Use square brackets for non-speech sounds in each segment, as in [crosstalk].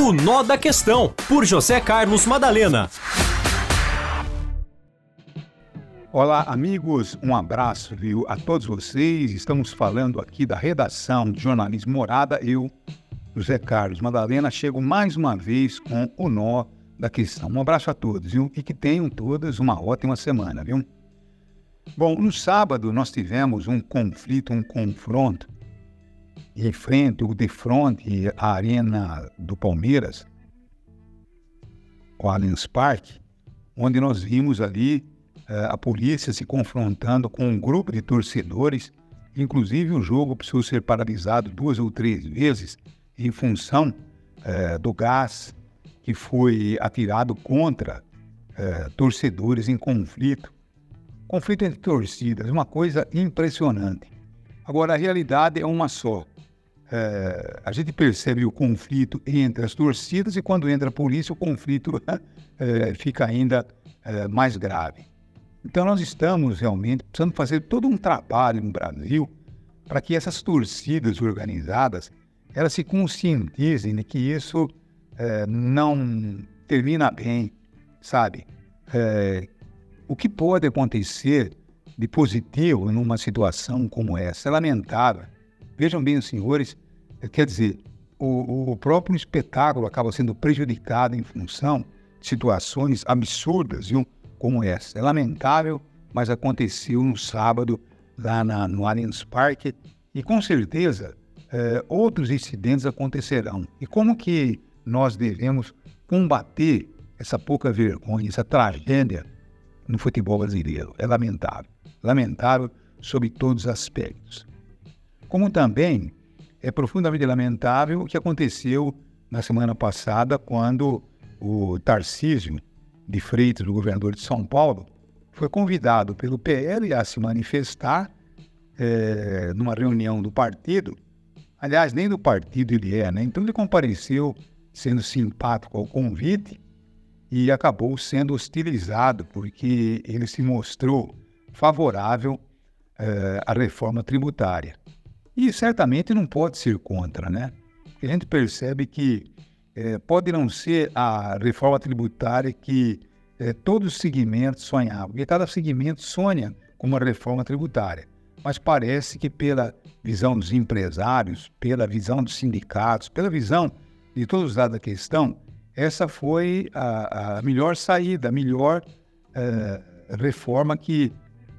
O Nó da Questão, por José Carlos Madalena. Olá, amigos, um abraço, viu, a todos vocês. Estamos falando aqui da redação de Jornalismo Morada. Eu, José Carlos Madalena, chego mais uma vez com o Nó da Questão. Um abraço a todos, viu, e que tenham todas uma ótima semana, viu? Bom, no sábado nós tivemos um conflito, um confronto em frente ou de frente à arena do Palmeiras, o Allianz Parque, onde nós vimos ali uh, a polícia se confrontando com um grupo de torcedores. Inclusive, o jogo precisou ser paralisado duas ou três vezes em função uh, do gás que foi atirado contra uh, torcedores em conflito. Conflito entre torcidas, uma coisa impressionante. Agora, a realidade é uma só é, a gente percebe o conflito entre as torcidas e quando entra a polícia o conflito é, [laughs] fica ainda é, mais grave. Então nós estamos realmente precisando fazer todo um trabalho no Brasil para que essas torcidas organizadas elas se conscientizem de que isso não termina bem, sabe? O que pode acontecer de positivo numa situação como essa é lamentável Vejam bem, senhores, quer dizer, o, o próprio espetáculo acaba sendo prejudicado em função de situações absurdas, viu? como essa. É lamentável, mas aconteceu no sábado lá na, no Allianz Parque e com certeza é, outros incidentes acontecerão. E como que nós devemos combater essa pouca vergonha, essa tragédia no futebol brasileiro? É lamentável. Lamentável sob todos os aspectos. Como também é profundamente lamentável o que aconteceu na semana passada, quando o Tarcísio de Freitas, o governador de São Paulo, foi convidado pelo PL a se manifestar é, numa reunião do partido. Aliás, nem do partido ele é, né? Então ele compareceu sendo simpático ao convite e acabou sendo hostilizado porque ele se mostrou favorável é, à reforma tributária. E certamente não pode ser contra, né? A gente percebe que é, pode não ser a reforma tributária que é, todos os segmentos sonhavam, porque cada segmento sonha com uma reforma tributária. Mas parece que pela visão dos empresários, pela visão dos sindicatos, pela visão de todos os lados da questão, essa foi a, a melhor saída, a melhor é, reforma que,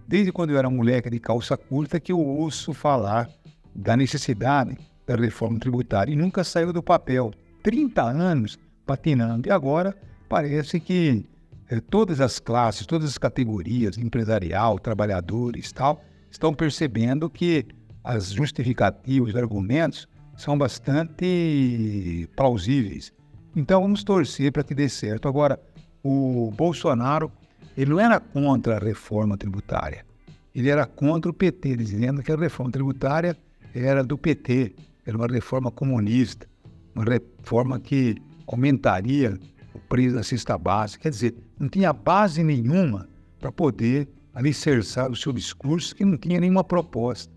desde quando eu era moleque de calça curta, que eu ouço falar da necessidade da reforma tributária e nunca saiu do papel. 30 anos patinando e agora parece que eh, todas as classes, todas as categorias, empresarial, trabalhadores, tal, estão percebendo que as justificativas, os argumentos são bastante plausíveis. Então vamos torcer para que dê certo. Agora, o Bolsonaro, ele não era contra a reforma tributária. Ele era contra o PT, dizendo que a reforma tributária era do PT, era uma reforma comunista, uma reforma que aumentaria o preço da cesta básica. Quer dizer, não tinha base nenhuma para poder alicerçar o seu discurso, que não tinha nenhuma proposta.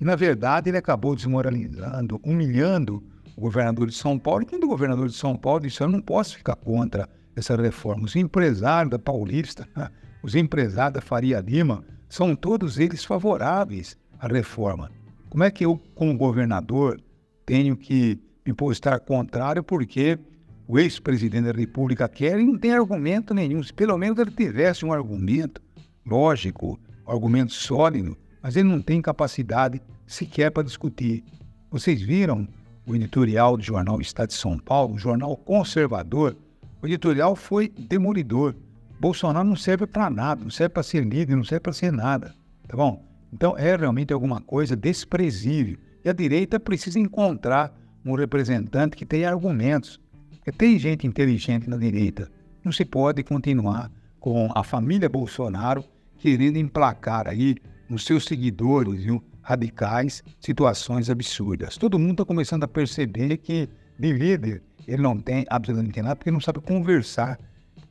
E, na verdade, ele acabou desmoralizando, humilhando o governador de São Paulo. E quando o governador de São Paulo disse: Eu não posso ficar contra essa reforma. Os empresários da Paulista, [laughs] os empresários da Faria Lima, são todos eles favoráveis à reforma. Como é que eu, como governador, tenho que me postar contrário porque o ex-presidente da República quer e não tem argumento nenhum. Se pelo menos ele tivesse um argumento lógico, um argumento sólido, mas ele não tem capacidade sequer para discutir. Vocês viram o editorial do jornal Estado de São Paulo, um jornal conservador? O editorial foi demolidor. Bolsonaro não serve para nada, não serve para ser líder, não serve para ser nada, tá bom? Então é realmente alguma coisa desprezível. E a direita precisa encontrar um representante que tenha argumentos. Porque tem gente inteligente na direita. Não se pode continuar com a família Bolsonaro querendo emplacar aí nos seus seguidores viu, radicais situações absurdas. Todo mundo está começando a perceber que de líder ele não tem absolutamente nada porque não sabe conversar.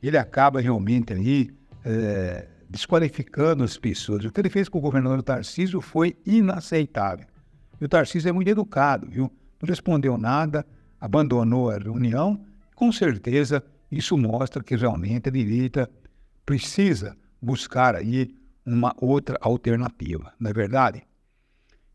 Ele acaba realmente ali é, desqualificando as pessoas. O que ele fez com o governador Tarcísio foi inaceitável. E o Tarcísio é muito educado, viu? Não respondeu nada, abandonou a reunião. Com certeza, isso mostra que realmente a direita precisa buscar aí uma outra alternativa, não é verdade?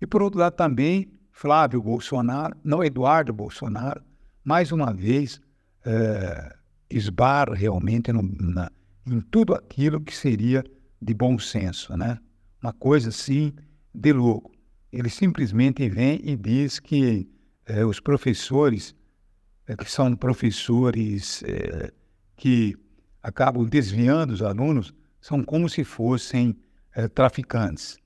E por outro lado também, Flávio Bolsonaro, não Eduardo Bolsonaro, mais uma vez é, esbarra realmente no, na, em tudo aquilo que seria de bom senso, né? Uma coisa assim de louco. Ele simplesmente vem e diz que é, os professores, é, que são professores é, que acabam desviando os alunos, são como se fossem traficantes.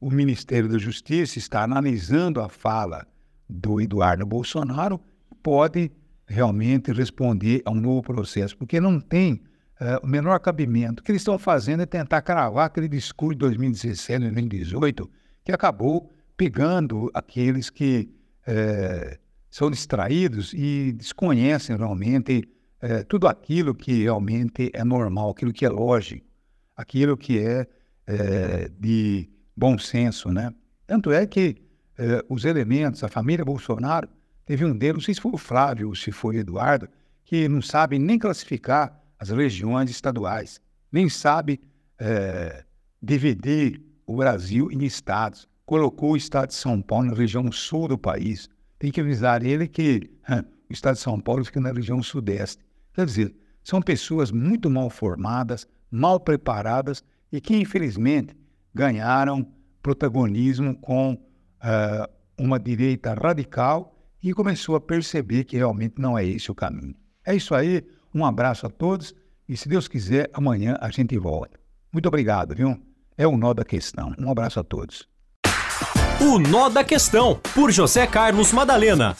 O Ministério da Justiça está analisando a fala do Eduardo Bolsonaro, pode realmente responder a um novo processo, porque não tem uh, o menor cabimento. O que eles estão fazendo é tentar cravar aquele discurso de 2017, 2018, que acabou pegando aqueles que uh, são distraídos e desconhecem realmente uh, tudo aquilo que realmente é normal, aquilo que é lógico, aquilo que é de bom senso, né? Tanto é que os elementos, a família Bolsonaro, Teve um deles, não sei se foi o Flávio ou se foi o Eduardo, que não sabe nem classificar as regiões estaduais, nem sabe é, dividir o Brasil em estados. Colocou o estado de São Paulo na região sul do país. Tem que avisar ele que o estado de São Paulo fica na região sudeste. Quer dizer, são pessoas muito mal formadas, mal preparadas e que, infelizmente, ganharam protagonismo com uh, uma direita radical e começou a perceber que realmente não é esse o caminho. É isso aí, um abraço a todos e, se Deus quiser, amanhã a gente volta. Muito obrigado, viu? É o Nó da Questão. Um abraço a todos. O Nó da Questão, por José Carlos Madalena.